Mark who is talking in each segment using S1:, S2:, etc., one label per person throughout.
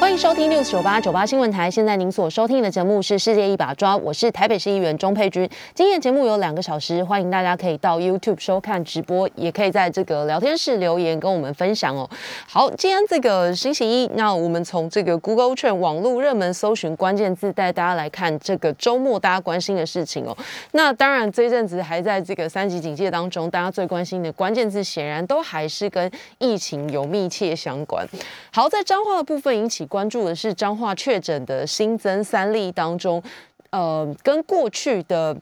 S1: 欢迎收听六九八九八新闻台。现在您所收听的节目是《世界一把抓》，我是台北市议员钟佩君。今天节目有两个小时，欢迎大家可以到 YouTube 收看直播，也可以在这个聊天室留言跟我们分享哦。好，今天这个星期一，那我们从这个 Google Trend 网络热门搜寻关键字带大家来看这个周末大家关心的事情哦。那当然这一阵子还在这个三级警戒当中，大家最关心的关键字显然都还是跟疫情有密切相关。好，在彰化的部分引起。关注的是彰化确诊的新增三例当中，呃，跟过去的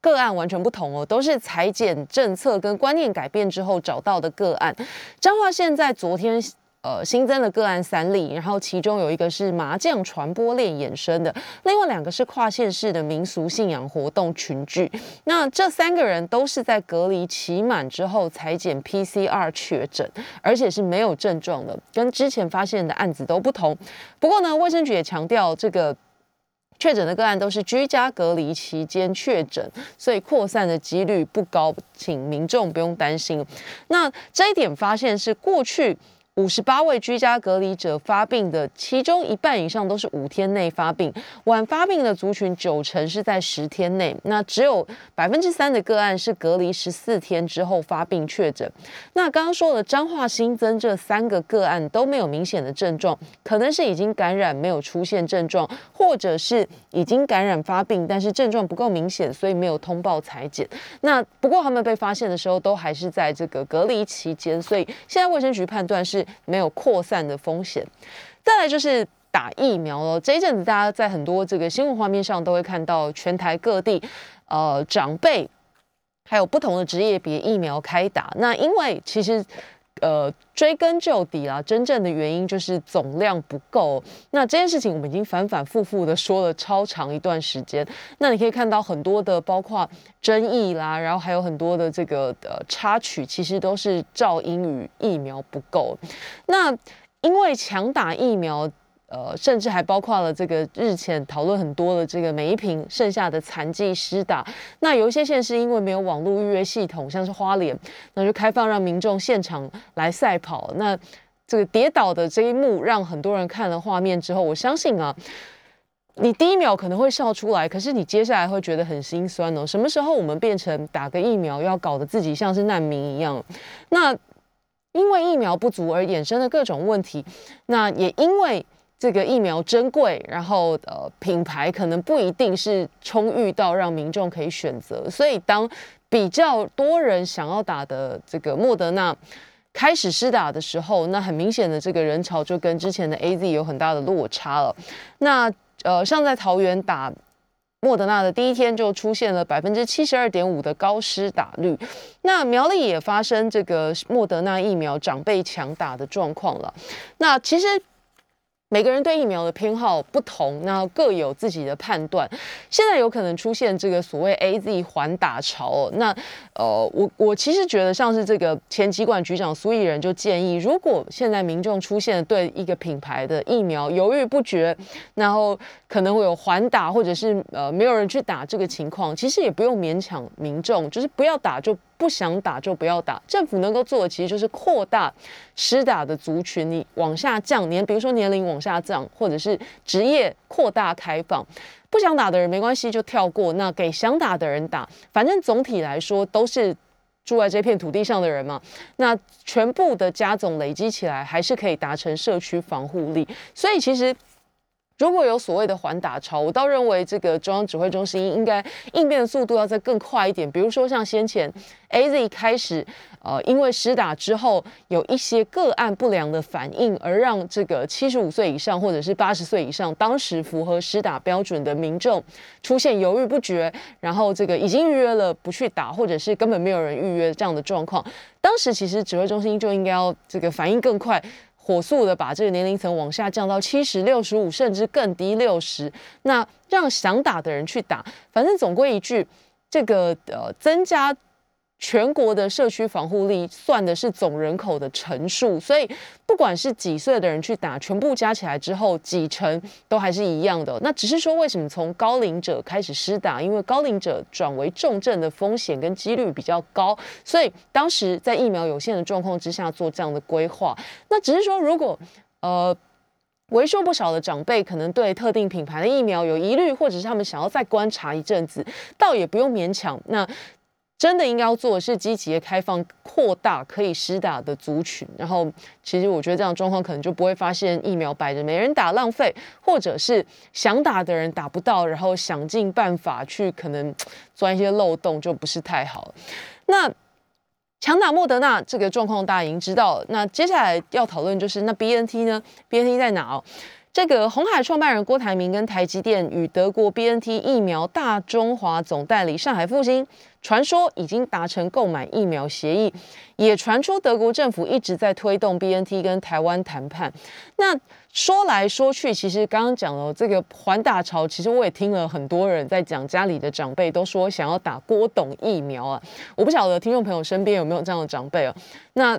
S1: 个案完全不同哦，都是裁剪政策跟观念改变之后找到的个案。彰化现在昨天。呃，新增的个案三例，然后其中有一个是麻将传播链衍生的，另外两个是跨县市的民俗信仰活动群聚。那这三个人都是在隔离期满之后裁剪 PCR 确诊，而且是没有症状的，跟之前发现的案子都不同。不过呢，卫生局也强调，这个确诊的个案都是居家隔离期间确诊，所以扩散的几率不高，请民众不用担心。那这一点发现是过去。五十八位居家隔离者发病的，其中一半以上都是五天内发病，晚发病的族群九成是在十天内，那只有百分之三的个案是隔离十四天之后发病确诊。那刚刚说的彰化新增这三个个案都没有明显的症状，可能是已经感染没有出现症状，或者是已经感染发病，但是症状不够明显，所以没有通报裁剪。那不过他们被发现的时候都还是在这个隔离期间，所以现在卫生局判断是。没有扩散的风险。再来就是打疫苗了。这一阵子，大家在很多这个新闻画面上都会看到全台各地，呃，长辈还有不同的职业别疫苗开打。那因为其实。呃，追根究底啦，真正的原因就是总量不够。那这件事情我们已经反反复复的说了超长一段时间。那你可以看到很多的，包括争议啦，然后还有很多的这个呃插曲，其实都是噪音与疫苗不够。那因为强打疫苗。呃，甚至还包括了这个日前讨论很多的这个每一瓶剩下的残剂施打。那有一些县市因为没有网络预约系统，像是花莲，那就开放让民众现场来赛跑。那这个跌倒的这一幕，让很多人看了画面之后，我相信啊，你第一秒可能会笑出来，可是你接下来会觉得很心酸哦。什么时候我们变成打个疫苗要搞得自己像是难民一样？那因为疫苗不足而衍生的各种问题，那也因为。这个疫苗珍贵，然后呃品牌可能不一定是充裕到让民众可以选择，所以当比较多人想要打的这个莫德纳开始施打的时候，那很明显的这个人潮就跟之前的 A Z 有很大的落差了。那呃像在桃园打莫德纳的第一天就出现了百分之七十二点五的高施打率，那苗栗也发生这个莫德纳疫苗长辈强打的状况了。那其实。每个人对疫苗的偏好不同，那各有自己的判断。现在有可能出现这个所谓 A Z 环打潮，那呃，我我其实觉得像是这个前疾管局长苏益仁就建议，如果现在民众出现对一个品牌的疫苗犹豫不决，然后可能会有环打或者是呃没有人去打这个情况，其实也不用勉强民众，就是不要打就。不想打就不要打，政府能够做的其实就是扩大施打的族群，你往下降年，比如说年龄往下降，或者是职业扩大开放，不想打的人没关系就跳过，那给想打的人打，反正总体来说都是住在这片土地上的人嘛，那全部的加总累积起来还是可以达成社区防护力，所以其实。如果有所谓的缓打潮，我倒认为这个中央指挥中心应该应变的速度要再更快一点。比如说像先前 A Z 开始，呃，因为施打之后有一些个案不良的反应，而让这个七十五岁以上或者是八十岁以上当时符合施打标准的民众出现犹豫不决，然后这个已经预约了不去打，或者是根本没有人预约这样的状况，当时其实指挥中心就应该要这个反应更快。火速的把这个年龄层往下降到七十六十五，甚至更低六十，那让想打的人去打。反正总归一句，这个呃增加全国的社区防护力算的是总人口的乘数，所以不管是几岁的人去打，全部加起来之后几成都还是一样的。那只是说为什么从高龄者开始施打，因为高龄者转为重症的风险跟几率比较高，所以当时在疫苗有限的状况之下做这样的规划。那只是说如果呃为数不少的长辈可能对特定品牌的疫苗有疑虑，或者是他们想要再观察一阵子，倒也不用勉强。那真的应该要做的是积极的开放、扩大可以施打的族群，然后其实我觉得这样状况可能就不会发现疫苗摆着没人打浪费，或者是想打的人打不到，然后想尽办法去可能钻一些漏洞，就不是太好。那强打莫德纳这个状况大家已经知道，那接下来要讨论就是那 B N T 呢？B N T 在哪？这个红海创办人郭台铭跟台积电与德国 B N T 疫苗大中华总代理上海复兴，传说已经达成购买疫苗协议，也传出德国政府一直在推动 B N T 跟台湾谈判。那说来说去，其实刚刚讲了这个环打潮，其实我也听了很多人在讲，家里的长辈都说想要打郭董疫苗啊。我不晓得听众朋友身边有没有这样的长辈啊？那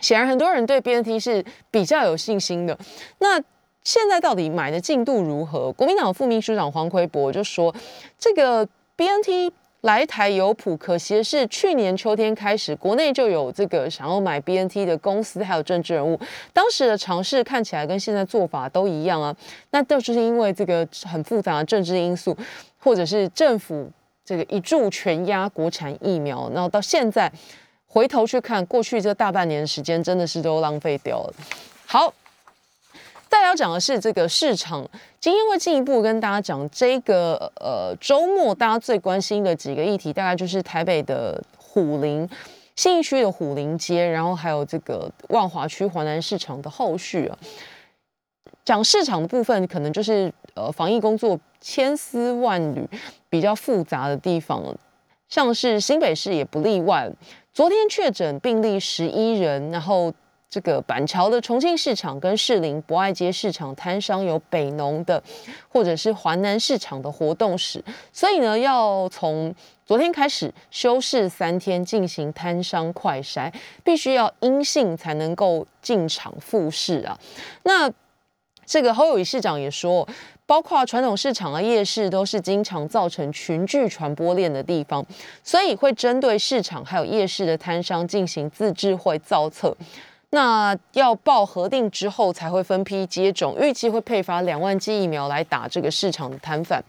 S1: 显然很多人对 B N T 是比较有信心的。那现在到底买的进度如何？国民党副秘书长黄奎博就说，这个 B N T 来台有谱，可惜的是去年秋天开始，国内就有这个想要买 B N T 的公司还有政治人物，当时的尝试看起来跟现在做法都一样啊。那都是因为这个很复杂的政治因素，或者是政府这个一注全压国产疫苗，然后到现在回头去看过去这大半年时间，真的是都浪费掉了。好。再要讲的是这个市场，今天会进一步跟大家讲这个呃周末大家最关心的几个议题，大概就是台北的虎林、信义区的虎林街，然后还有这个万华区华南市场的后续啊。讲市场的部分，可能就是呃防疫工作千丝万缕、比较复杂的地方，像是新北市也不例外。昨天确诊病例十一人，然后。这个板桥的重庆市场跟士林博爱街市场摊商有北农的，或者是华南市场的活动史，所以呢，要从昨天开始休市三天进行摊商快筛，必须要阴性才能够进场复市啊。那这个侯友谊市长也说，包括传统市场啊、夜市都是经常造成群聚传播链的地方，所以会针对市场还有夜市的摊商进行自治会造册。那要报核定之后才会分批接种，预计会配发两万剂疫苗来打这个市场的摊贩。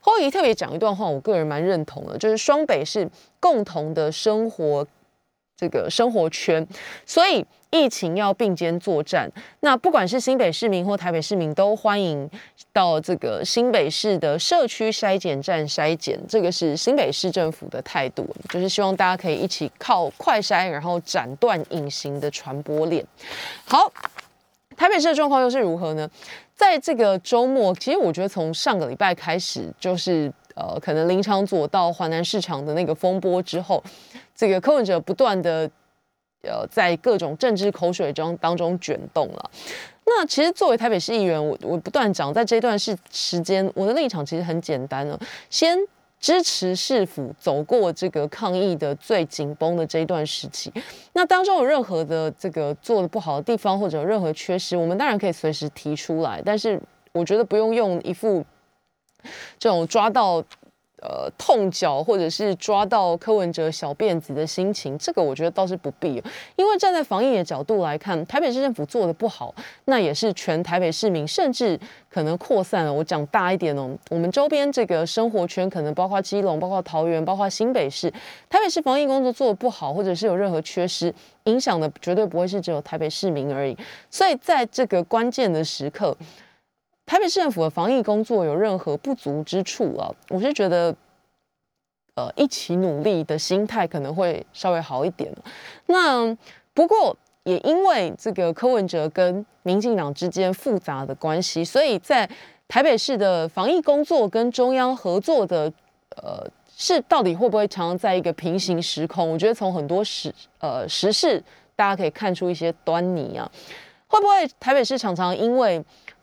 S1: 后移特别讲一段话，我个人蛮认同的，就是双北是共同的生活。这个生活圈，所以疫情要并肩作战。那不管是新北市民或台北市民，都欢迎到这个新北市的社区筛检站筛检。这个是新北市政府的态度，就是希望大家可以一起靠快筛，然后斩断隐形的传播链。好，台北市的状况又是如何呢？在这个周末，其实我觉得从上个礼拜开始，就是呃，可能林场左到华南市场的那个风波之后。这个柯文哲不断的呃在各种政治口水中当中卷动了。那其实作为台北市议员，我我不断讲，在这段是时间，我的立场其实很简单了，先支持市府走过这个抗疫的最紧绷的这一段时期。那当中有任何的这个做的不好的地方，或者有任何缺失，我们当然可以随时提出来。但是我觉得不用用一副这种抓到。呃，痛脚或者是抓到柯文哲小辫子的心情，这个我觉得倒是不必。因为站在防疫的角度来看，台北市政府做的不好，那也是全台北市民，甚至可能扩散了。我讲大一点哦，我们周边这个生活圈，可能包括基隆、包括桃园、包括新北市，台北市防疫工作做的不好，或者是有任何缺失，影响的绝对不会是只有台北市民而已。所以在这个关键的时刻。台北市政府的防疫工作有任何不足之处啊？我是觉得，呃，一起努力的心态可能会稍微好一点。那不过也因为这个柯文哲跟民进党之间复杂的关系，所以在台北市的防疫工作跟中央合作的，呃，是到底会不会常常在一个平行时空？我觉得从很多时呃时事，大家可以看出一些端倪啊。会不会台北市常常因为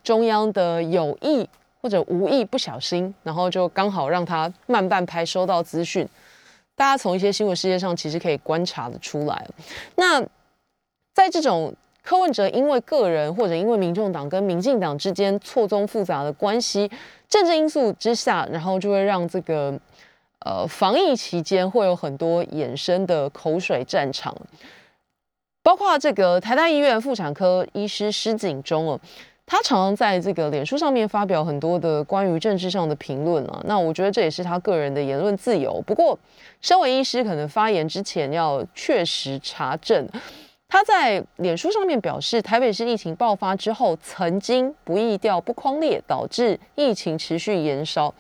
S1: 中央的有意或者无意不小心，然后就刚好让他慢半拍收到资讯，大家从一些新闻事件上其实可以观察的出来。那在这种柯文哲因为个人或者因为民众党跟民进党之间错综复杂的关系、政治因素之下，然后就会让这个呃防疫期间会有很多衍生的口水战场，包括这个台大医院妇产科医师施景中哦。他常常在这个脸书上面发表很多的关于政治上的评论啊，那我觉得这也是他个人的言论自由。不过，身为医师，可能发言之前要确实查证。他在脸书上面表示，台北市疫情爆发之后，曾经不易调不框列，导致疫情持续延烧。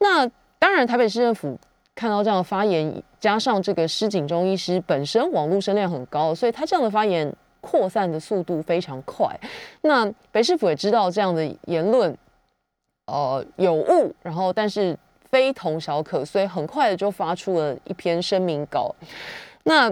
S1: 那当然，台北市政府看到这样的发言，加上这个施景中医师本身网络声量很高，所以他这样的发言。扩散的速度非常快，那北市府也知道这样的言论，呃有误，然后但是非同小可，所以很快的就发出了一篇声明稿。那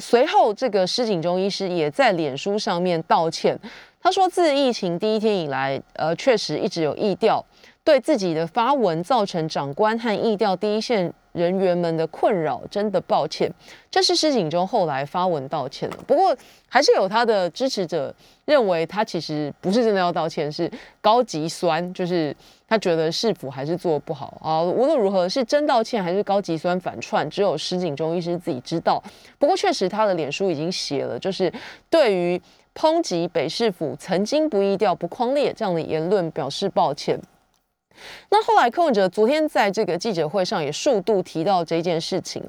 S1: 随后，这个施景中医师也在脸书上面道歉，他说自疫情第一天以来，呃，确实一直有意调，对自己的发文造成长官和意调第一线。人员们的困扰，真的抱歉。这是施景中后来发文道歉了，不过还是有他的支持者认为他其实不是真的要道歉，是高级酸，就是他觉得市府还是做不好啊。无论如何是真道歉还是高级酸反串，只有施景中医师自己知道。不过确实他的脸书已经写了，就是对于抨击北市府曾经不易调不框列这样的言论表示抱歉。那后来柯文哲昨天在这个记者会上也数度提到这件事情，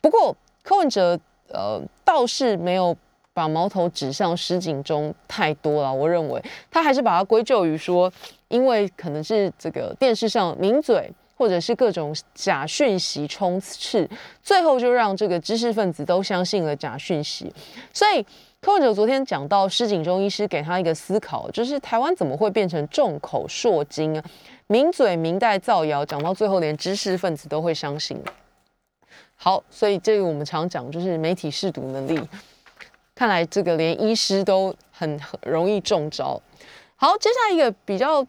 S1: 不过柯文哲呃倒是没有把矛头指向施景中太多了，我认为。他还是把它归咎于说，因为可能是这个电视上名嘴或者是各种假讯息充斥，最后就让这个知识分子都相信了假讯息，所以。柯文哲昨天讲到施景中医师给他一个思考，就是台湾怎么会变成众口铄金啊？名嘴明代造谣，讲到最后连知识分子都会相信。好，所以这个我们常讲就是媒体试毒能力，看来这个连医师都很容易中招。好，接下来一个比较，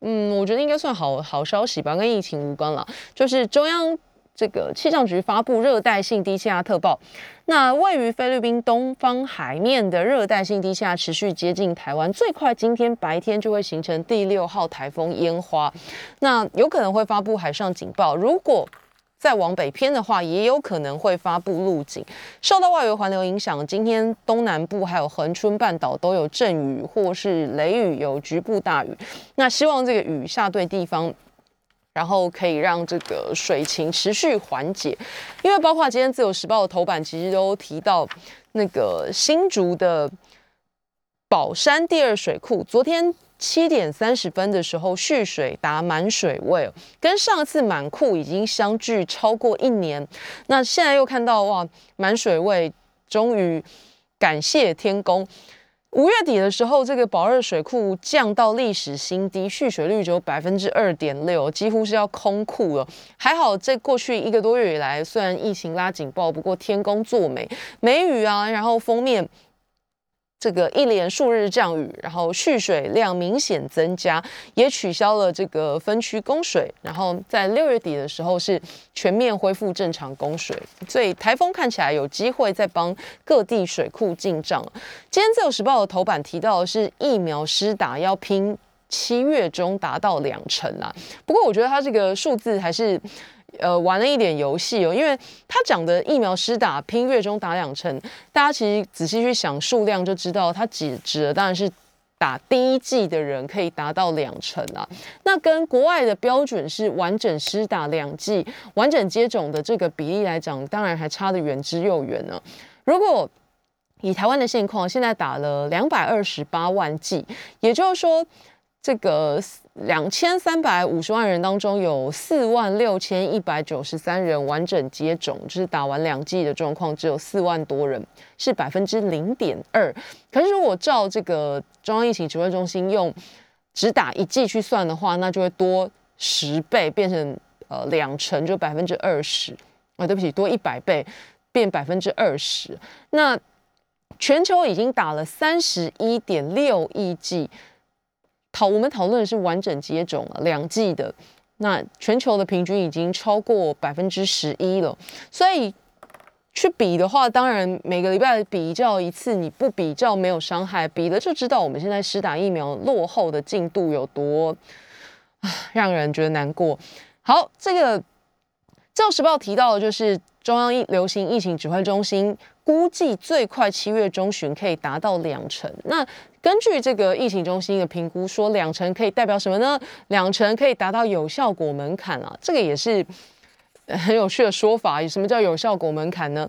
S1: 嗯，我觉得应该算好好消息吧，跟疫情无关了，就是中央。这个气象局发布热带性低气压特报，那位于菲律宾东方海面的热带性低气压持续接近台湾，最快今天白天就会形成第六号台风烟花，那有可能会发布海上警报。如果再往北偏的话，也有可能会发布陆警。受到外围环流影响，今天东南部还有恒春半岛都有阵雨或是雷雨，有局部大雨。那希望这个雨下对地方。然后可以让这个水情持续缓解，因为包括今天自由时报的头版其实都提到那个新竹的宝山第二水库，昨天七点三十分的时候蓄水达满水位，跟上次满库已经相距超过一年。那现在又看到哇满水位，终于感谢天公。五月底的时候，这个宝二水库降到历史新低，蓄水率只有百分之二点六，几乎是要空库了。还好，这过去一个多月以来，虽然疫情拉警报，不过天公作美，梅雨啊，然后封面。这个一连数日降雨，然后蓄水量明显增加，也取消了这个分区供水，然后在六月底的时候是全面恢复正常供水，所以台风看起来有机会再帮各地水库进账。今天自由时报的头版提到的是疫苗施打要拼七月中达到两成啊，不过我觉得它这个数字还是。呃，玩了一点游戏哦，因为他讲的疫苗施打拼月中打两成，大家其实仔细去想数量就知道，他指指的当然是打第一剂的人可以达到两成啊。那跟国外的标准是完整施打两剂、完整接种的这个比例来讲，当然还差得远之又远呢。如果以台湾的现况，现在打了两百二十八万剂，也就是说。这个两千三百五十万人当中，有四万六千一百九十三人完整接种，就是打完两剂的状况，只有四万多人，是百分之零点二。可是如果照这个中央疫情指挥中心用只打一剂去算的话，那就会多十倍，变成呃两成，就百分之二十。啊，对不起，多一百倍，变百分之二十。那全球已经打了三十一点六亿剂。讨我们讨论的是完整接种了两剂的，那全球的平均已经超过百分之十一了，所以去比的话，当然每个礼拜比较一次，你不比较没有伤害，比了就知道我们现在施打疫苗落后的进度有多，让人觉得难过。好，这个《自由时报》提到的就是中央疫流行疫情指挥中心估计最快七月中旬可以达到两成。那根据这个疫情中心的评估，说两成可以代表什么呢？两成可以达到有效果门槛啊，这个也是很有趣的说法。什么叫有效果门槛呢？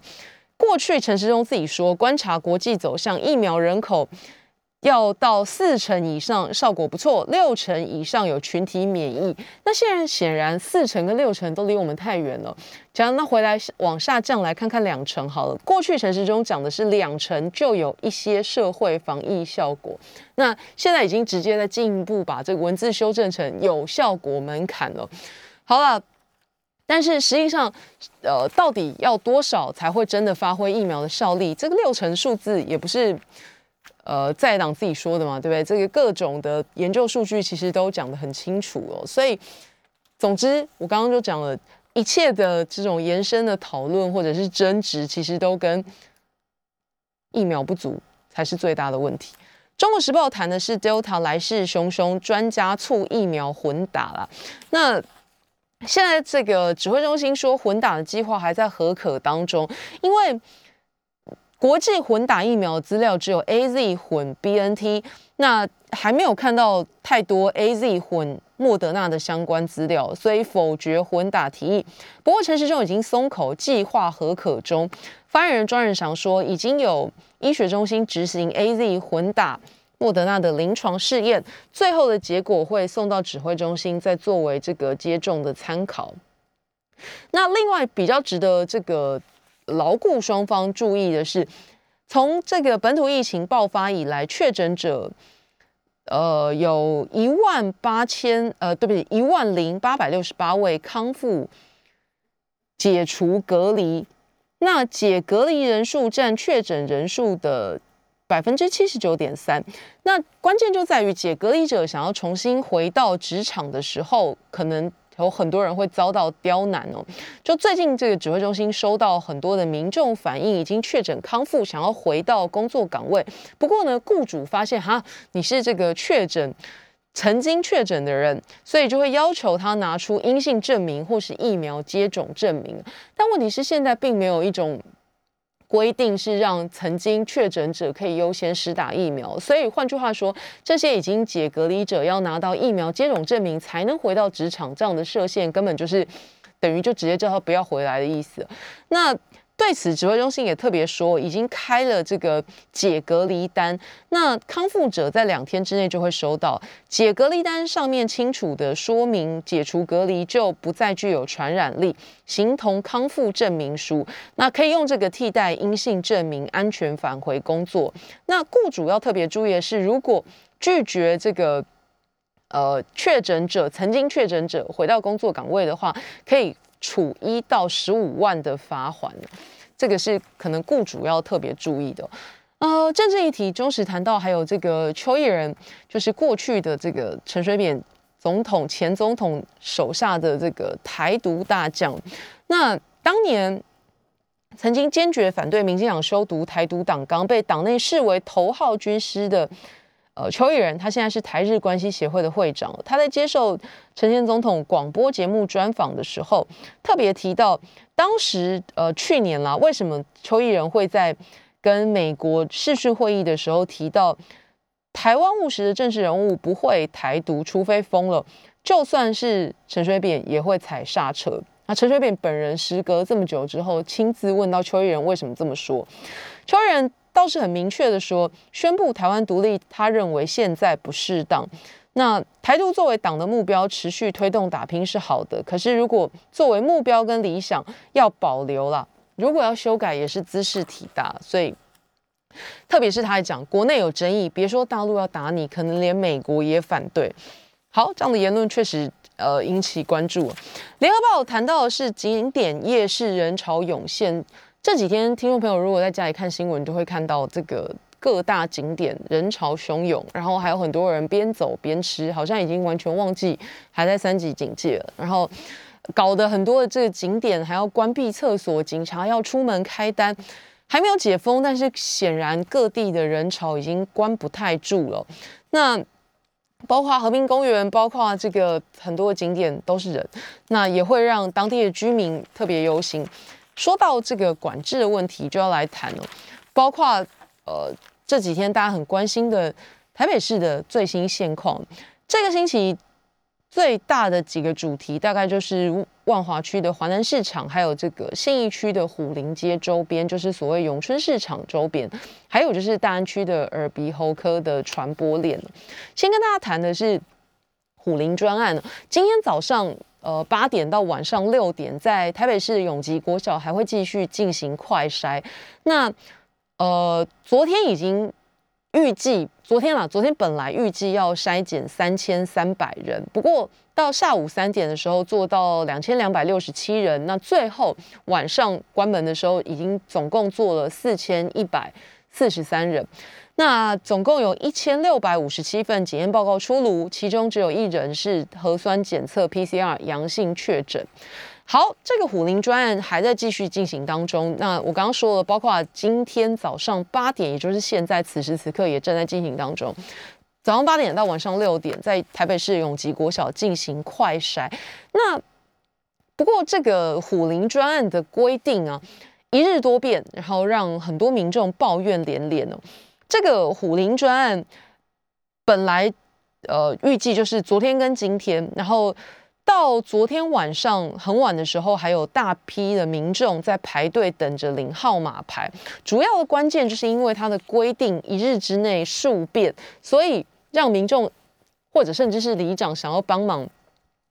S1: 过去陈时中自己说，观察国际走向，疫苗人口。要到四成以上效果不错，六成以上有群体免疫。那现在显然四成跟六成都离我们太远了。讲那回来往下降来看看两成好了。过去城市中讲的是两成就有一些社会防疫效果，那现在已经直接在进一步把这个文字修正成有效果门槛了。好了，但是实际上，呃，到底要多少才会真的发挥疫苗的效力？这个六成数字也不是。呃，在党自己说的嘛，对不对？这个各种的研究数据其实都讲得很清楚哦。所以，总之，我刚刚就讲了一切的这种延伸的讨论或者是争执，其实都跟疫苗不足才是最大的问题。中国时报谈的是 Delta 来势汹汹，专家促疫苗混打了。那现在这个指挥中心说混打的计划还在合可当中，因为。国际混打疫苗资料只有 A Z 混 B N T，那还没有看到太多 A Z 混莫德纳的相关资料，所以否决混打提议。不过陈时中已经松口，计划合可中。发言人庄仁祥说，已经有医学中心执行 A Z 混打莫德纳的临床试验，最后的结果会送到指挥中心，再作为这个接种的参考。那另外比较值得这个。牢固双方注意的是，从这个本土疫情爆发以来，确诊者，呃，有一万八千，呃，对不起，一万零八百六十八位康复解除隔离，那解隔离人数占确诊人数的百分之七十九点三。那关键就在于解隔离者想要重新回到职场的时候，可能。有很多人会遭到刁难哦。就最近这个指挥中心收到很多的民众反映，已经确诊康复，想要回到工作岗位。不过呢，雇主发现哈，你是这个确诊曾经确诊的人，所以就会要求他拿出阴性证明或是疫苗接种证明。但问题是，现在并没有一种。规定是让曾经确诊者可以优先施打疫苗，所以换句话说，这些已经解隔离者要拿到疫苗接种证明才能回到职场，这样的设限根本就是等于就直接叫他不要回来的意思。那。对此，指挥中心也特别说，已经开了这个解隔离单，那康复者在两天之内就会收到解隔离单，上面清楚的说明解除隔离就不再具有传染力，形同康复证明书，那可以用这个替代阴性证明，安全返回工作。那雇主要特别注意的是，如果拒绝这个呃确诊者曾经确诊者回到工作岗位的话，可以。处一到十五万的罚款，这个是可能雇主要特别注意的。呃，政治议题，中时谈到还有这个邱毅人，就是过去的这个陈水扁总统前总统手下的这个台独大将。那当年曾经坚决反对民进党修读台独党纲，被党内视为头号军师的。呃，邱毅人他现在是台日关系协会的会长。他在接受陈前总统广播节目专访的时候，特别提到，当时呃去年啦，为什么邱毅人会在跟美国视讯会议的时候提到，台湾务实的政治人物不会台独，除非疯了，就算是陈水扁也会踩刹车。那陈水扁本人时隔这么久之后，亲自问到邱毅人为什么这么说，邱毅人。倒是很明确的说，宣布台湾独立，他认为现在不适当。那台独作为党的目标，持续推动打拼是好的。可是如果作为目标跟理想要保留了，如果要修改，也是姿势体大。所以，特别是他还讲国内有争议，别说大陆要打你，可能连美国也反对。好，这样的言论确实呃引起关注。联合报谈到的是景点夜市人潮涌现。这几天，听众朋友如果在家里看新闻，就会看到这个各大景点人潮汹涌，然后还有很多人边走边吃，好像已经完全忘记还在三级警戒了。然后搞得很多的这个景点还要关闭厕所，警察要出门开单，还没有解封，但是显然各地的人潮已经关不太住了。那包括和平公园，包括这个很多的景点都是人，那也会让当地的居民特别忧心。说到这个管制的问题，就要来谈了，包括呃。这几天大家很关心的台北市的最新现况，这个星期最大的几个主题，大概就是万华区的华南市场，还有这个信义区的虎林街周边，就是所谓永春市场周边，还有就是大安区的耳鼻喉科的传播链。先跟大家谈的是虎林专案，今天早上呃八点到晚上六点，在台北市永吉国小还会继续进行快筛。那呃，昨天已经预计，昨天啦，昨天本来预计要筛检三千三百人，不过到下午三点的时候做到两千两百六十七人，那最后晚上关门的时候已经总共做了四千一百四十三人，那总共有一千六百五十七份检验报告出炉，其中只有一人是核酸检测 PCR 阳性确诊。好，这个虎林专案还在继续进行当中。那我刚刚说了，包括今天早上八点，也就是现在此时此刻也正在进行当中。早上八点到晚上六点，在台北市永吉国小进行快筛。那不过这个虎林专案的规定啊，一日多变，然后让很多民众抱怨连连哦。这个虎林专案本来呃预计就是昨天跟今天，然后。到昨天晚上很晚的时候，还有大批的民众在排队等着领号码牌。主要的关键就是因为它的规定一日之内数变，所以让民众或者甚至是里长想要帮忙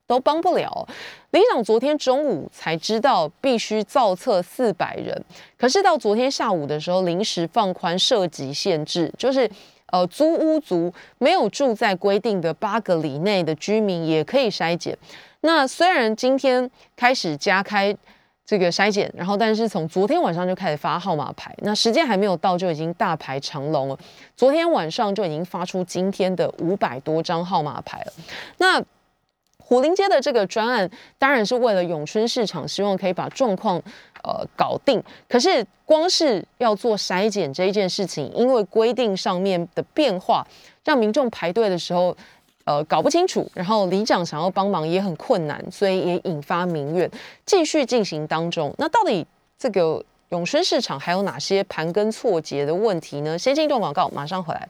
S1: 都帮不了。里长昨天中午才知道必须造册四百人，可是到昨天下午的时候临时放宽涉及限制，就是呃租屋族没有住在规定的八个里内的居民也可以筛检。那虽然今天开始加开这个筛检，然后但是从昨天晚上就开始发号码牌，那时间还没有到就已经大排长龙了。昨天晚上就已经发出今天的五百多张号码牌了。那虎林街的这个专案当然是为了永春市场，希望可以把状况呃搞定。可是光是要做筛检这一件事情，因为规定上面的变化，让民众排队的时候。呃，搞不清楚，然后里长想要帮忙也很困难，所以也引发民怨，继续进行当中。那到底这个永春市场还有哪些盘根错节的问题呢？先进一段广告，马上回来。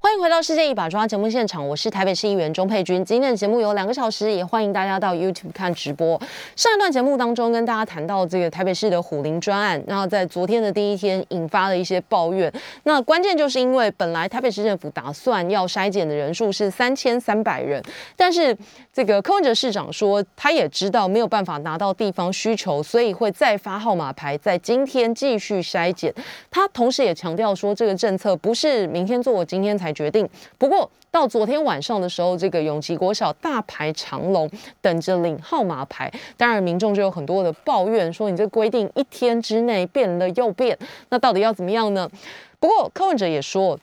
S1: 欢迎回到《世界一把抓》节目现场，我是台北市议员钟佩君。今天的节目有两个小时，也欢迎大家到 YouTube 看直播。上一段节目当中跟大家谈到这个台北市的虎林专案，然后在昨天的第一天引发了一些抱怨。那关键就是因为本来台北市政府打算要筛检的人数是三千三百人，但是这个柯文哲市长说他也知道没有办法拿到地方需求，所以会再发号码牌，在今天继续筛检。他同时也强调说，这个政策不是明天做，我今天才才。决定。不过到昨天晚上的时候，这个永吉国小大排长龙，等着领号码牌。当然，民众就有很多的抱怨，说你这规定一天之内变了又变，那到底要怎么样呢？不过柯文哲也说，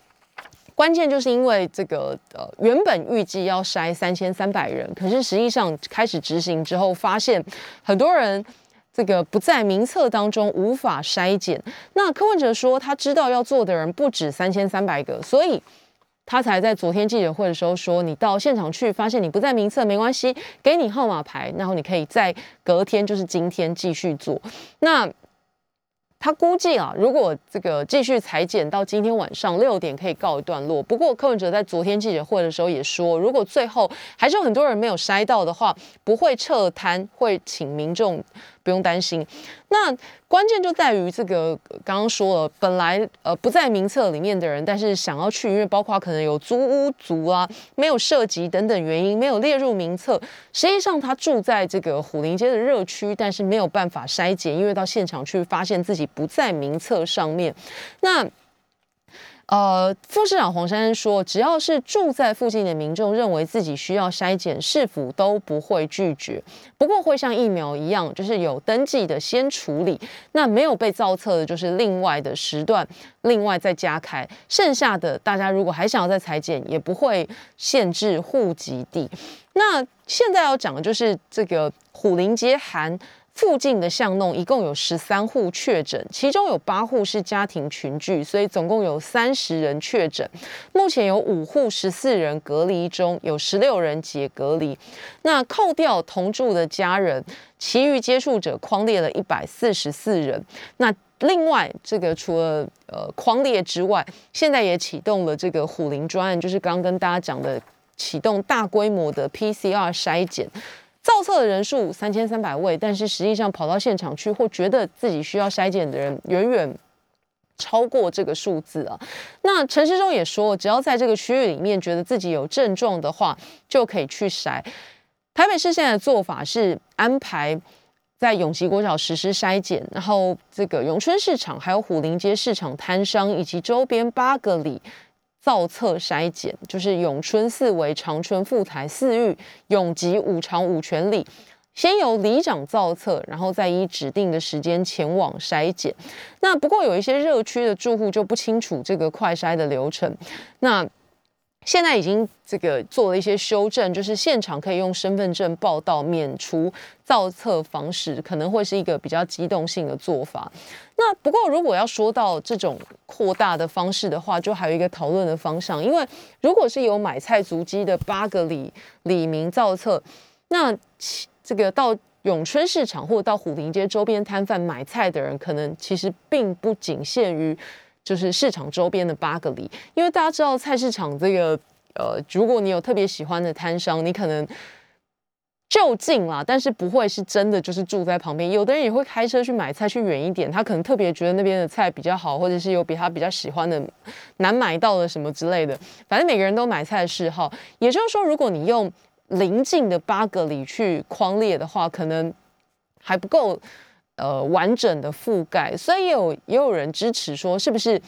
S1: 关键就是因为这个呃，原本预计要筛三千三百人，可是实际上开始执行之后，发现很多人这个不在名册当中，无法筛检。那柯文哲说，他知道要做的人不止三千三百个，所以。他才在昨天记者会的时候说：“你到现场去，发现你不在名册，没关系，给你号码牌，然后你可以在隔天，就是今天继续做。”那他估计啊，如果这个继续裁剪到今天晚上六点可以告一段落。不过柯文哲在昨天记者会的时候也说，如果最后还是有很多人没有筛到的话，不会撤摊，会请民众。不用担心，那关键就在于这个刚刚说了，本来呃不在名册里面的人，但是想要去，因为包括可能有租屋族啊，没有涉及等等原因，没有列入名册。实际上他住在这个虎林街的热区，但是没有办法筛检，因为到现场去发现自己不在名册上面。那呃，副市长黄珊珊说，只要是住在附近的民众认为自己需要筛检，市府都不会拒绝。不过会像疫苗一样，就是有登记的先处理，那没有被造册的，就是另外的时段另外再加开。剩下的大家如果还想要再裁剪，也不会限制户籍地。那现在要讲的就是这个虎林街含。附近的巷弄一共有十三户确诊，其中有八户是家庭群聚，所以总共有三十人确诊。目前有五户十四人隔离中，有十六人解隔离。那扣掉同住的家人，其余接触者框列了一百四十四人。那另外，这个除了呃框列之外，现在也启动了这个虎林专案，就是刚刚跟大家讲的启动大规模的 PCR 筛检。造册的人数三千三百位，但是实际上跑到现场去或觉得自己需要筛检的人远远超过这个数字啊。那陈时中也说，只要在这个区域里面觉得自己有症状的话，就可以去筛。台北市现在的做法是安排在永吉国小实施筛检，然后这个永春市场、还有虎林街市场摊商以及周边八个里。造册筛检就是永春四围、长春富台四域、永吉五常五全里，先由里长造册，然后再以指定的时间前往筛检。那不过有一些热区的住户就不清楚这个快筛的流程。那现在已经这个做了一些修正，就是现场可以用身份证报到，免除造册方式，可能会是一个比较机动性的做法。那不过如果要说到这种扩大的方式的话，就还有一个讨论的方向，因为如果是有买菜足迹的八个里里民造册，那这个到永春市场或到虎林街周边摊贩买菜的人，可能其实并不仅限于。就是市场周边的八个里，因为大家知道菜市场这个，呃，如果你有特别喜欢的摊商，你可能就近啦，但是不会是真的就是住在旁边。有的人也会开车去买菜，去远一点，他可能特别觉得那边的菜比较好，或者是有比他比较喜欢的难买到的什么之类的。反正每个人都买菜的嗜好，也就是说，如果你用邻近的八个里去框列的话，可能还不够。呃，完整的覆盖，所以也有也有人支持说，是不是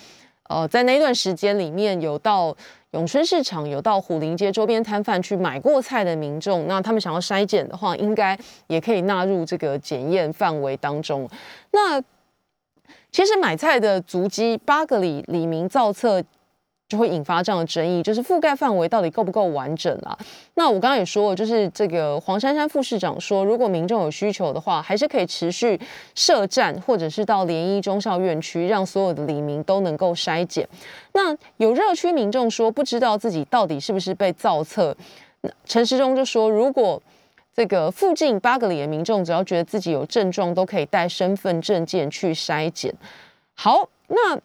S1: 呃，在那段时间里面有到永春市场、有到虎林街周边摊贩去买过菜的民众，那他们想要筛检的话，应该也可以纳入这个检验范围当中。那其实买菜的足迹八个里里民造册。就会引发这样的争议，就是覆盖范围到底够不够完整啊？那我刚刚也说了，就是这个黄珊珊副市长说，如果民众有需求的话，还是可以持续设站，或者是到联谊中校院区，让所有的里民都能够筛检。那有热区民众说，不知道自己到底是不是被造册。陈时中就说，如果这个附近八个里的民众只要觉得自己有症状，都可以带身份证件去筛检。好，那。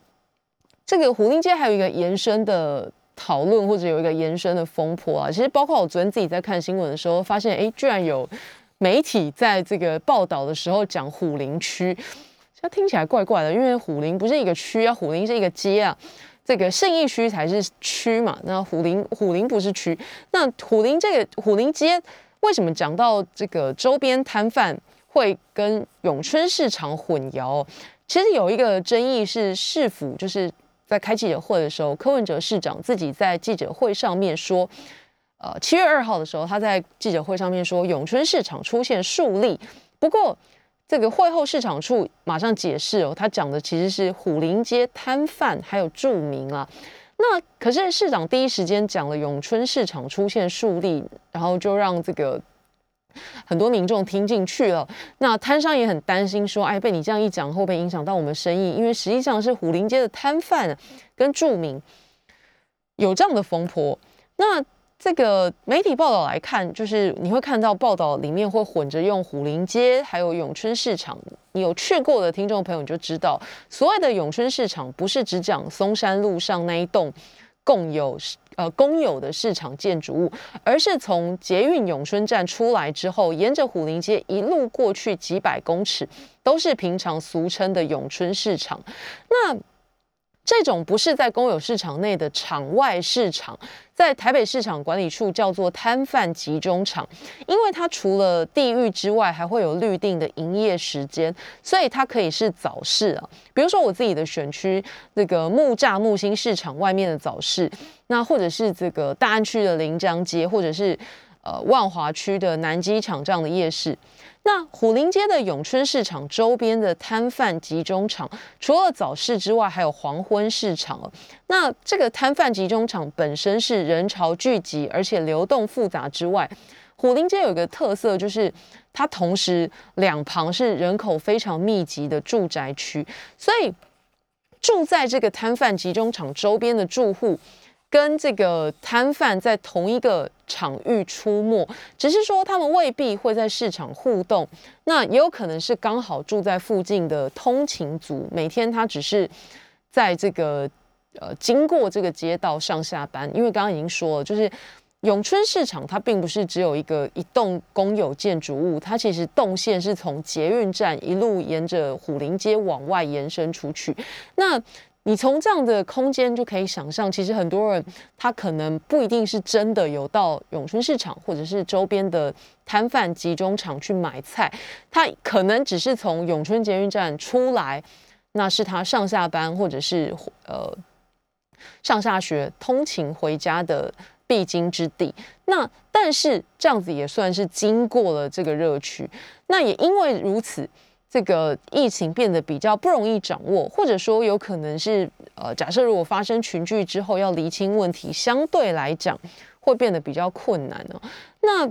S1: 这个虎林街还有一个延伸的讨论，或者有一个延伸的风波啊。其实包括我昨天自己在看新闻的时候，发现哎，居然有媒体在这个报道的时候讲虎林区，这听起来怪怪的，因为虎林不是一个区啊，虎林是一个街啊，这个信义区才是区嘛。那虎林虎林不是区，那虎林这个虎林街为什么讲到这个周边摊贩会跟永春市场混淆？其实有一个争议是市府就是。在开记者会的时候，柯文哲市长自己在记者会上面说，呃，七月二号的时候，他在记者会上面说，永春市场出现树立。不过，这个会后市场处马上解释哦，他讲的其实是虎林街摊贩还有住民啊。那可是市长第一时间讲了永春市场出现树立，然后就让这个。很多民众听进去了，那摊商也很担心，说：“哎，被你这样一讲，会不会影响到我们生意？”因为实际上是虎林街的摊贩跟住民有这样的风波。那这个媒体报道来看，就是你会看到报道里面会混着用虎林街还有永春市场。你有去过的听众朋友你就知道，所谓的永春市场不是只讲松山路上那一栋。共有呃公有的市场建筑物，而是从捷运永春站出来之后，沿着虎林街一路过去几百公尺，都是平常俗称的永春市场。那这种不是在公有市场内的场外市场，在台北市场管理处叫做摊贩集中场，因为它除了地域之外，还会有律定的营业时间，所以它可以是早市啊。比如说我自己的选区，这个木栅木星市场外面的早市，那或者是这个大安区的临江街，或者是呃万华区的南机场这样的夜市。那虎林街的永春市场周边的摊贩集中场，除了早市之外，还有黄昏市场那这个摊贩集中场本身是人潮聚集，而且流动复杂之外，虎林街有一个特色，就是它同时两旁是人口非常密集的住宅区，所以住在这个摊贩集中场周边的住户。跟这个摊贩在同一个场域出没，只是说他们未必会在市场互动，那也有可能是刚好住在附近的通勤族，每天他只是在这个呃经过这个街道上下班。因为刚刚已经说了，就是永春市场它并不是只有一个一栋公有建筑物，它其实动线是从捷运站一路沿着虎林街往外延伸出去。那你从这样的空间就可以想象，其实很多人他可能不一定是真的有到永春市场或者是周边的摊贩集中场去买菜，他可能只是从永春捷运站出来，那是他上下班或者是呃上下学通勤回家的必经之地。那但是这样子也算是经过了这个热区，那也因为如此。这个疫情变得比较不容易掌握，或者说有可能是呃，假设如果发生群聚之后要厘清问题，相对来讲会变得比较困难呢。那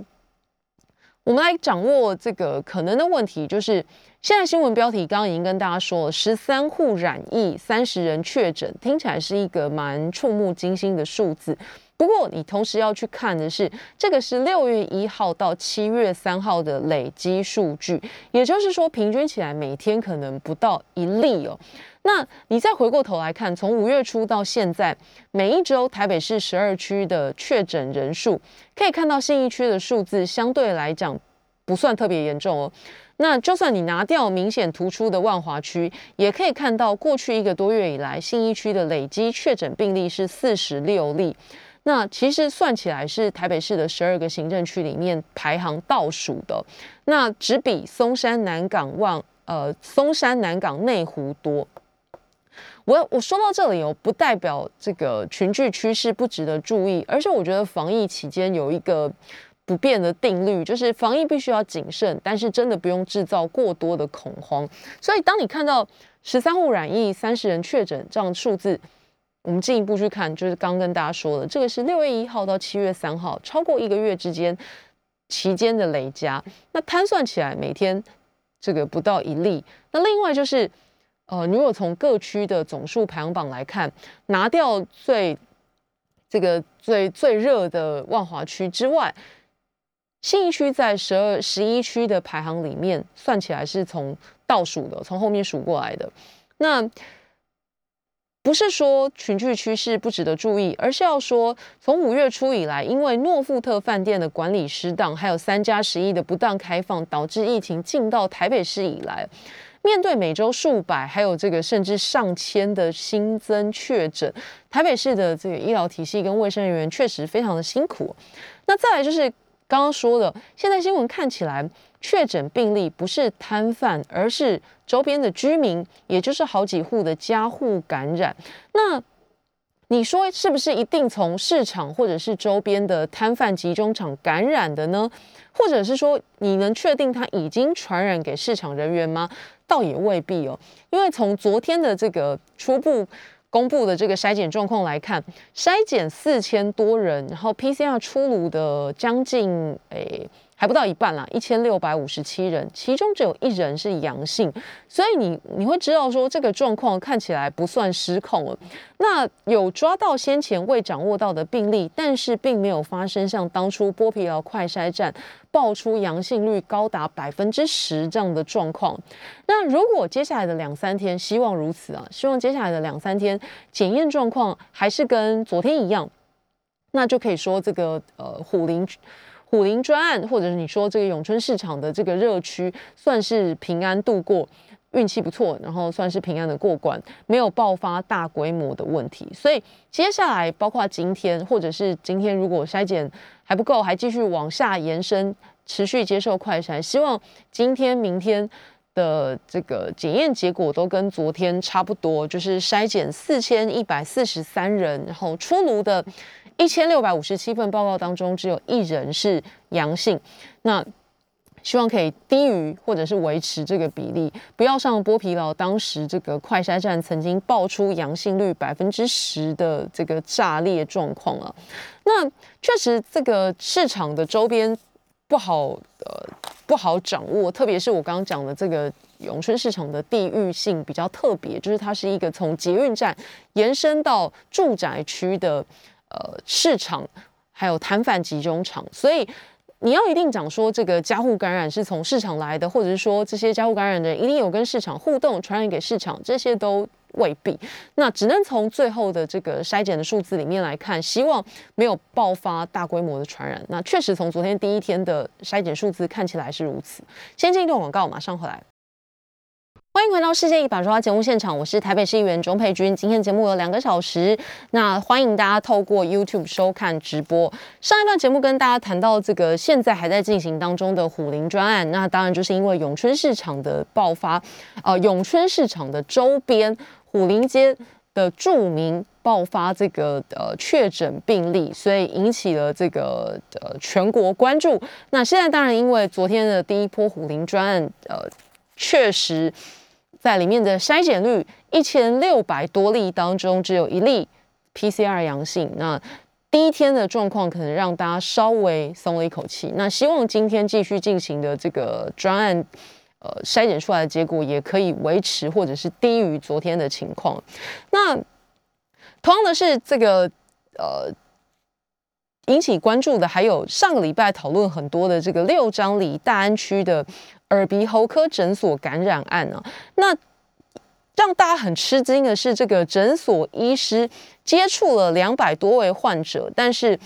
S1: 我们来掌握这个可能的问题，就是现在新闻标题刚刚已经跟大家说了，十三户染疫，三十人确诊，听起来是一个蛮触目惊心的数字。不过，你同时要去看的是，这个是六月一号到七月三号的累积数据，也就是说，平均起来每天可能不到一例哦。那你再回过头来看，从五月初到现在，每一周台北市十二区的确诊人数，可以看到信义区的数字相对来讲不算特别严重哦。那就算你拿掉明显突出的万华区，也可以看到过去一个多月以来，信义区的累积确诊病例是四十六例。那其实算起来是台北市的十二个行政区里面排行倒数的，那只比松山、南港、望呃松山、南港、内湖多。我我说到这里哦，不代表这个群聚趋势不值得注意，而是我觉得防疫期间有一个不变的定律，就是防疫必须要谨慎，但是真的不用制造过多的恐慌。所以当你看到十三户染疫、三十人确诊这样数字。我们进一步去看，就是刚跟大家说的，这个是六月一号到七月三号，超过一个月之间期间的累加。那摊算起来，每天这个不到一例。那另外就是，呃，如果从各区的总数排行榜来看，拿掉最这个最最热的万华区之外，信义区在十二十一区的排行里面，算起来是从倒数的，从后面数过来的。那不是说群聚趋势不值得注意，而是要说，从五月初以来，因为诺富特饭店的管理失当，还有三加十一的不当开放，导致疫情进到台北市以来，面对每周数百，还有这个甚至上千的新增确诊，台北市的这个医疗体系跟卫生人员确实非常的辛苦。那再来就是刚刚说的，现在新闻看起来。确诊病例不是摊贩，而是周边的居民，也就是好几户的家户感染。那你说是不是一定从市场或者是周边的摊贩集中场感染的呢？或者是说你能确定他已经传染给市场人员吗？倒也未必哦，因为从昨天的这个初步公布的这个筛检状况来看，筛检四千多人，然后 PCR 出炉的将近诶。还不到一半啦，一千六百五十七人，其中只有一人是阳性，所以你你会知道说这个状况看起来不算失控了。那有抓到先前未掌握到的病例，但是并没有发生像当初剥皮疗快筛站爆出阳性率高达百分之十这样的状况。那如果接下来的两三天，希望如此啊，希望接下来的两三天检验状况还是跟昨天一样，那就可以说这个呃虎林。虎林专案，或者是你说这个永春市场的这个热区，算是平安度过。运气不错，然后算是平安的过关，没有爆发大规模的问题。所以接下来包括今天，或者是今天如果筛检还不够，还继续往下延伸，持续接受快筛，希望今天、明天的这个检验结果都跟昨天差不多，就是筛检四千一百四十三人，然后出炉的一千六百五十七份报告当中，只有一人是阳性。那希望可以低于或者是维持这个比例，不要上剥皮劳。当时这个快筛站曾经爆出阳性率百分之十的这个炸裂状况啊。那确实这个市场的周边不好呃不好掌握，特别是我刚刚讲的这个永春市场的地域性比较特别，就是它是一个从捷运站延伸到住宅区的呃市场，还有摊贩集中场，所以。你要一定讲说这个加护感染是从市场来的，或者是说这些加护感染的人一定有跟市场互动，传染给市场，这些都未必。那只能从最后的这个筛检的数字里面来看，希望没有爆发大规模的传染。那确实从昨天第一天的筛检数字看起来是如此。先进一段广告，马上回来。欢迎回到世界一把抓节目现场，我是台北市议员钟佩君。今天节目有两个小时，那欢迎大家透过 YouTube 收看直播。上一段节目跟大家谈到这个现在还在进行当中的虎林专案，那当然就是因为永春市场的爆发，呃，永春市场的周边虎林街的著名爆发这个呃确诊病例，所以引起了这个呃全国关注。那现在当然因为昨天的第一波虎林专案，呃，确实。在里面的筛检率一千六百多例当中，只有一例 PCR 阳性。那第一天的状况可能让大家稍微松了一口气。那希望今天继续进行的这个专案，呃，筛检出来的结果也可以维持或者是低于昨天的情况。那同样的是，这个呃引起关注的还有上个礼拜讨论很多的这个六张里大安区的。耳鼻喉科诊所感染案呢？那让大家很吃惊的是，这个诊所医师接触了两百多位患者，但是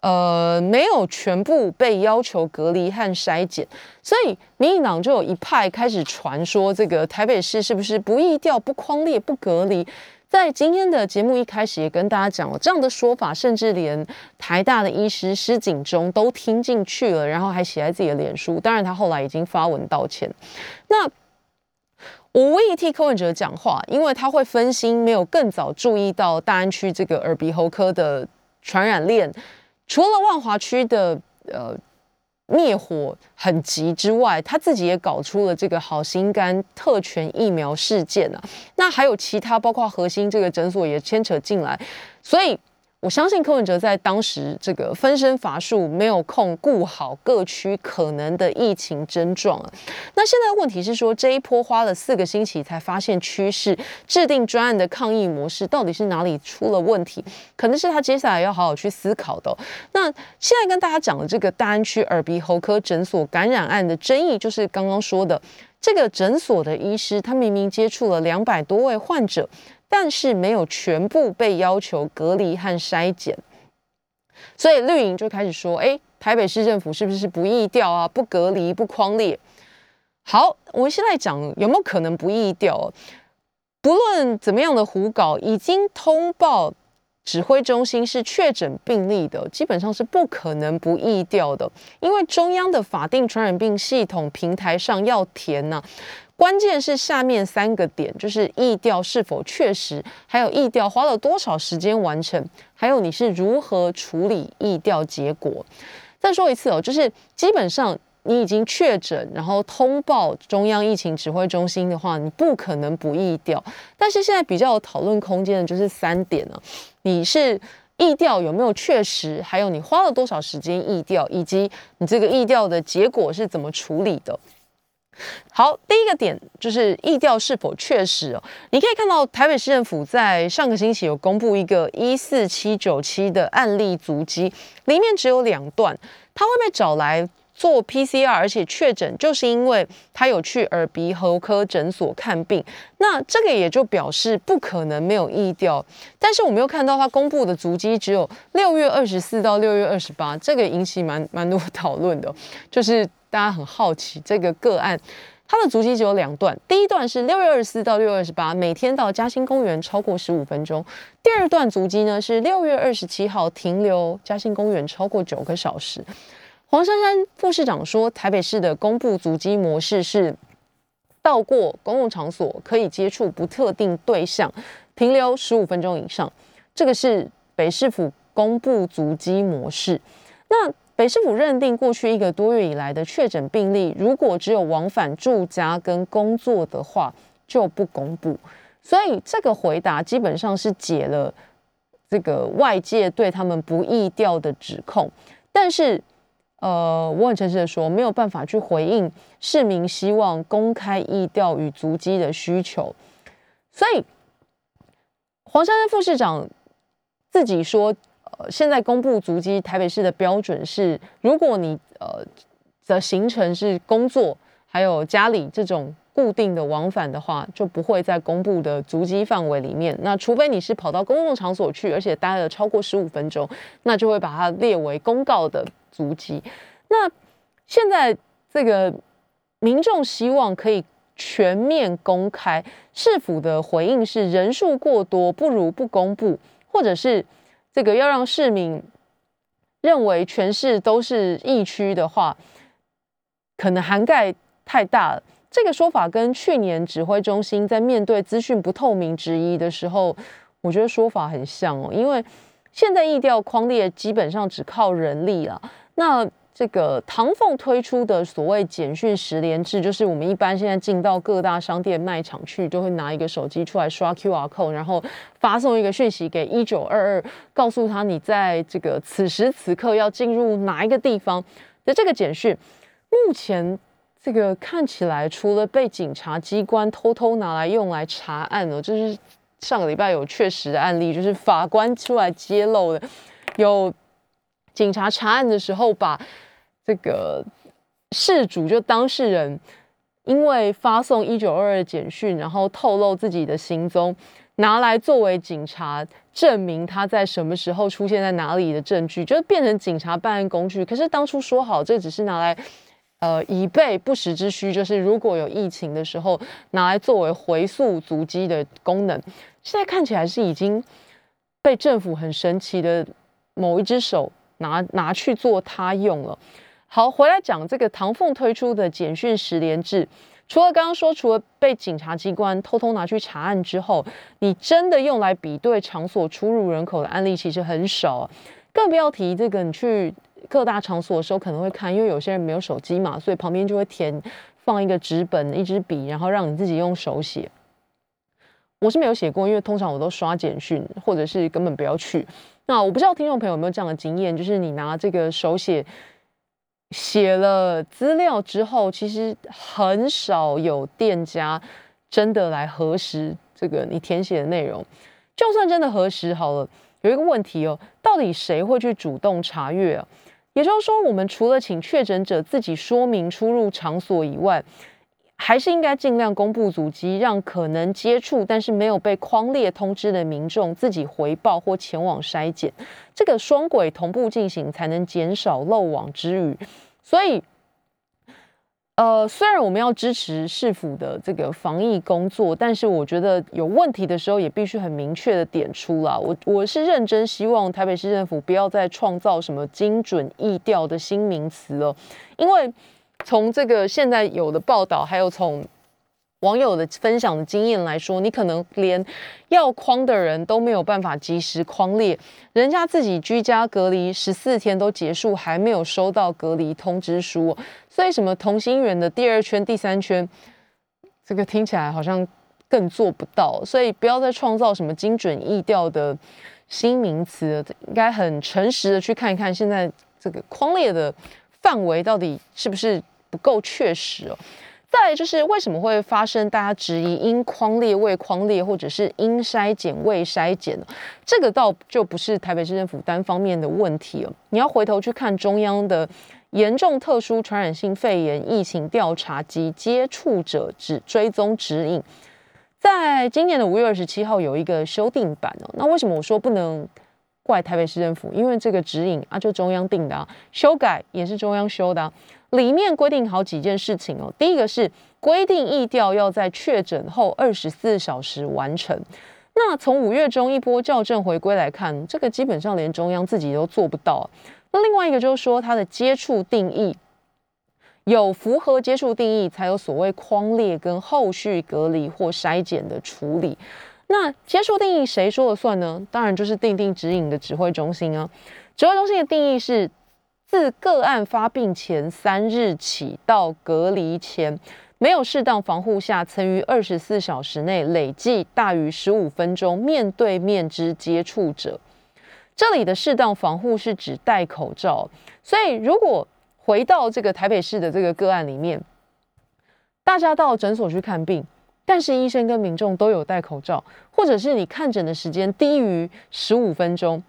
S1: 呃没有全部被要求隔离和筛检，所以民进党就有一派开始传说，这个台北市是不是不易调、不框列、不隔离？在今天的节目一开始也跟大家讲了这样的说法，甚至连台大的医师施景中都听进去了，然后还写在自己的脸书。当然，他后来已经发文道歉。那我无意替柯文哲讲话，因为他会分心，没有更早注意到大安区这个耳鼻喉科的传染链，除了万华区的呃。灭火很急之外，他自己也搞出了这个好心肝特权疫苗事件啊，那还有其他，包括核心这个诊所也牵扯进来，所以。我相信柯文哲在当时这个分身乏术，没有空顾好各区可能的疫情症状。那现在问题是说，这一波花了四个星期才发现趋势，制定专案的抗疫模式到底是哪里出了问题？可能是他接下来要好好去思考的。那现在跟大家讲的这个大安区耳鼻喉科诊所感染案的争议，就是刚刚说的这个诊所的医师，他明明接触了两百多位患者。但是没有全部被要求隔离和筛检，所以绿营就开始说：“哎，台北市政府是不是不易调啊？不隔离、不框列？”好，我们现在讲有没有可能不易调？不论怎么样的胡搞，已经通报指挥中心是确诊病例的，基本上是不可能不易调的，因为中央的法定传染病系统平台上要填呢。关键是下面三个点，就是疫调是否确实，还有疫调花了多少时间完成，还有你是如何处理疫调结果。再说一次哦，就是基本上你已经确诊，然后通报中央疫情指挥中心的话，你不可能不疫调。但是现在比较有讨论空间的就是三点了：你是疫调有没有确实，还有你花了多少时间疫调，以及你这个疫调的结果是怎么处理的。好，第一个点就是疫调是否确实哦。你可以看到台北市政府在上个星期有公布一个一四七九七的案例足迹，里面只有两段，它会被找来做 PCR，而且确诊就是因为他有去耳鼻喉科诊所看病。那这个也就表示不可能没有疫调，但是我们又看到他公布的足迹只有六月二十四到六月二十八，这个引起蛮蛮多 讨论的，就是。大家很好奇这个个案，他的足迹只有两段，第一段是六月二十四到六月二十八，每天到嘉兴公园超过十五分钟；第二段足迹呢是六月二十七号停留嘉兴公园超过九个小时。黄珊珊副市长说，台北市的公布足迹模式是到过公共场所可以接触不特定对象，停留十五分钟以上，这个是北市府公布足迹模式。那北市府认定，过去一个多月以来的确诊病例，如果只有往返住家跟工作的话，就不公布。所以这个回答基本上是解了这个外界对他们不易调的指控。但是，呃，我很诚实的说，没有办法去回应市民希望公开易调与足迹的需求。所以，黄珊珊副市长自己说。呃现在公布足迹，台北市的标准是，如果你呃的行程是工作，还有家里这种固定的往返的话，就不会在公布的足迹范围里面。那除非你是跑到公共场所去，而且待了超过十五分钟，那就会把它列为公告的足迹。那现在这个民众希望可以全面公开，市府的回应是人数过多，不如不公布，或者是。这个要让市民认为全市都是疫区的话，可能涵盖太大了。这个说法跟去年指挥中心在面对资讯不透明之一的时候，我觉得说法很像哦。因为现在疫调框列基本上只靠人力了，那。这个唐凤推出的所谓简讯十连制，就是我们一般现在进到各大商店卖场去，都会拿一个手机出来刷 QR code，然后发送一个讯息给一九二二，告诉他你在这个此时此刻要进入哪一个地方的这个简讯。目前这个看起来，除了被警察机关偷偷拿来用来查案哦，就是上个礼拜有确实的案例，就是法官出来揭露的，有警察查案的时候把。这个事主就当事人，因为发送一九二二简讯，然后透露自己的行踪，拿来作为警察证明他在什么时候出现在哪里的证据，就变成警察办案工具。可是当初说好，这只是拿来呃以备不时之需，就是如果有疫情的时候拿来作为回溯足迹的功能。现在看起来是已经被政府很神奇的某一只手拿拿去做他用了。好，回来讲这个唐凤推出的简讯十连制，除了刚刚说，除了被警察机关偷偷拿去查案之后，你真的用来比对场所出入人口的案例其实很少，更不要提这个你去各大场所的时候可能会看，因为有些人没有手机嘛，所以旁边就会填放一个纸本、一支笔，然后让你自己用手写。我是没有写过，因为通常我都刷简讯，或者是根本不要去。那我不知道听众朋友有没有这样的经验，就是你拿这个手写。写了资料之后，其实很少有店家真的来核实这个你填写的内容。就算真的核实好了，有一个问题哦，到底谁会去主动查阅啊？也就是说，我们除了请确诊者自己说明出入场所以外，还是应该尽量公布足迹，让可能接触但是没有被框列通知的民众自己回报或前往筛检。这个双轨同步进行，才能减少漏网之鱼。所以，呃，虽然我们要支持市府的这个防疫工作，但是我觉得有问题的时候也必须很明确的点出了。我我是认真希望台北市政府不要再创造什么精准易调的新名词了，因为从这个现在有的报道，还有从。网友的分享的经验来说，你可能连要框的人都没有办法及时框列，人家自己居家隔离十四天都结束，还没有收到隔离通知书，所以什么同心圆的第二圈、第三圈，这个听起来好像更做不到，所以不要再创造什么精准易调的新名词，应该很诚实的去看一看现在这个框列的范围到底是不是不够确实哦。再就是为什么会发生大家质疑因框列未框列，或者是因筛检未筛检呢？这个倒就不是台北市政府单方面的问题了。你要回头去看中央的严重特殊传染性肺炎疫情调查及接触者指追踪指引，在今年的五月二十七号有一个修订版哦。那为什么我说不能怪台北市政府，因为这个指引啊，就中央定的啊，修改也是中央修的啊。里面规定好几件事情哦，第一个是规定疫调要在确诊后二十四小时完成。那从五月中一波校正回归来看，这个基本上连中央自己都做不到。那另外一个就是说，它的接触定义有符合接触定义，才有所谓框列跟后续隔离或筛检的处理。那接触定义谁说了算呢？当然就是定定指引的指挥中心啊。指挥中心的定义是自个案发病前三日起到隔离前没有适当防护下，曾于二十四小时内累计大于十五分钟面对面之接触者。这里的适当防护是指戴口罩。所以如果回到这个台北市的这个个案里面，大家到诊所去看病。但是医生跟民众都有戴口罩，或者是你看诊的时间低于十五分钟，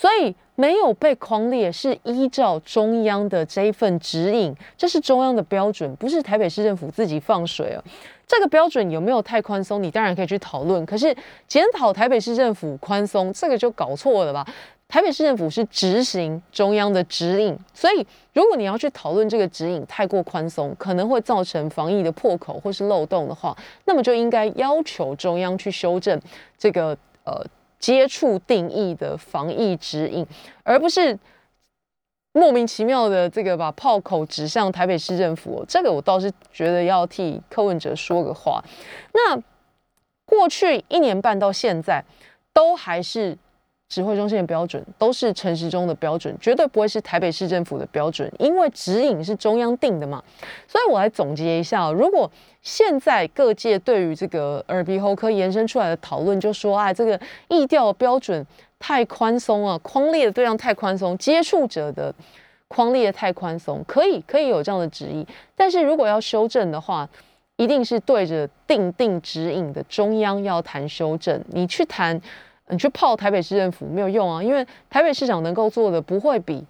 S1: 所以没有被框列，是依照中央的这一份指引，这是中央的标准，不是台北市政府自己放水啊。这个标准有没有太宽松？你当然可以去讨论，可是检讨台北市政府宽松，这个就搞错了吧？台北市政府是执行中央的指引，所以如果你要去讨论这个指引太过宽松，可能会造成防疫的破口或是漏洞的话，那么就应该要求中央去修正这个呃接触定义的防疫指引，而不是莫名其妙的这个把炮口指向台北市政府。这个我倒是觉得要替柯文哲说个话。那过去一年半到现在，都还是。指挥中心的标准都是陈时中的标准，绝对不会是台北市政府的标准，因为指引是中央定的嘛。所以我来总结一下，如果现在各界对于这个耳鼻喉科延伸出来的讨论，就说啊，这个疫调标准太宽松了，框列的对象太宽松，接触者的框列太宽松，可以可以有这样的旨意，但是如果要修正的话，一定是对着定定指引的中央要谈修正，你去谈。你去泡台北市政府没有用啊，因为台北市长能够做的不会比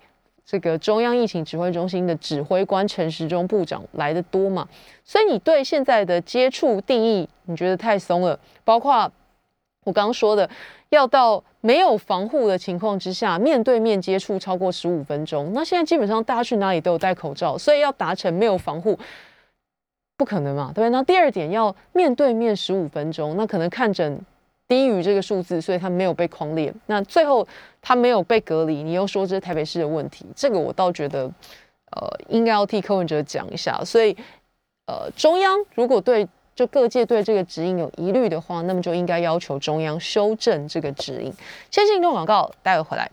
S1: 这个中央疫情指挥中心的指挥官陈时中部长来的多嘛。所以你对现在的接触定义，你觉得太松了。包括我刚刚说的，要到没有防护的情况之下，面对面接触超过十五分钟，那现在基本上大家去哪里都有戴口罩，所以要达成没有防护，不可能嘛，对不对？那第二点要面对面十五分钟，那可能看诊。低于这个数字，所以他没有被框列。那最后他没有被隔离，你又说这是台北市的问题，这个我倒觉得，呃，应该要替柯文哲讲一下。所以，呃，中央如果对就各界对这个指引有疑虑的话，那么就应该要求中央修正这个指引。先进一段广告，待会回来。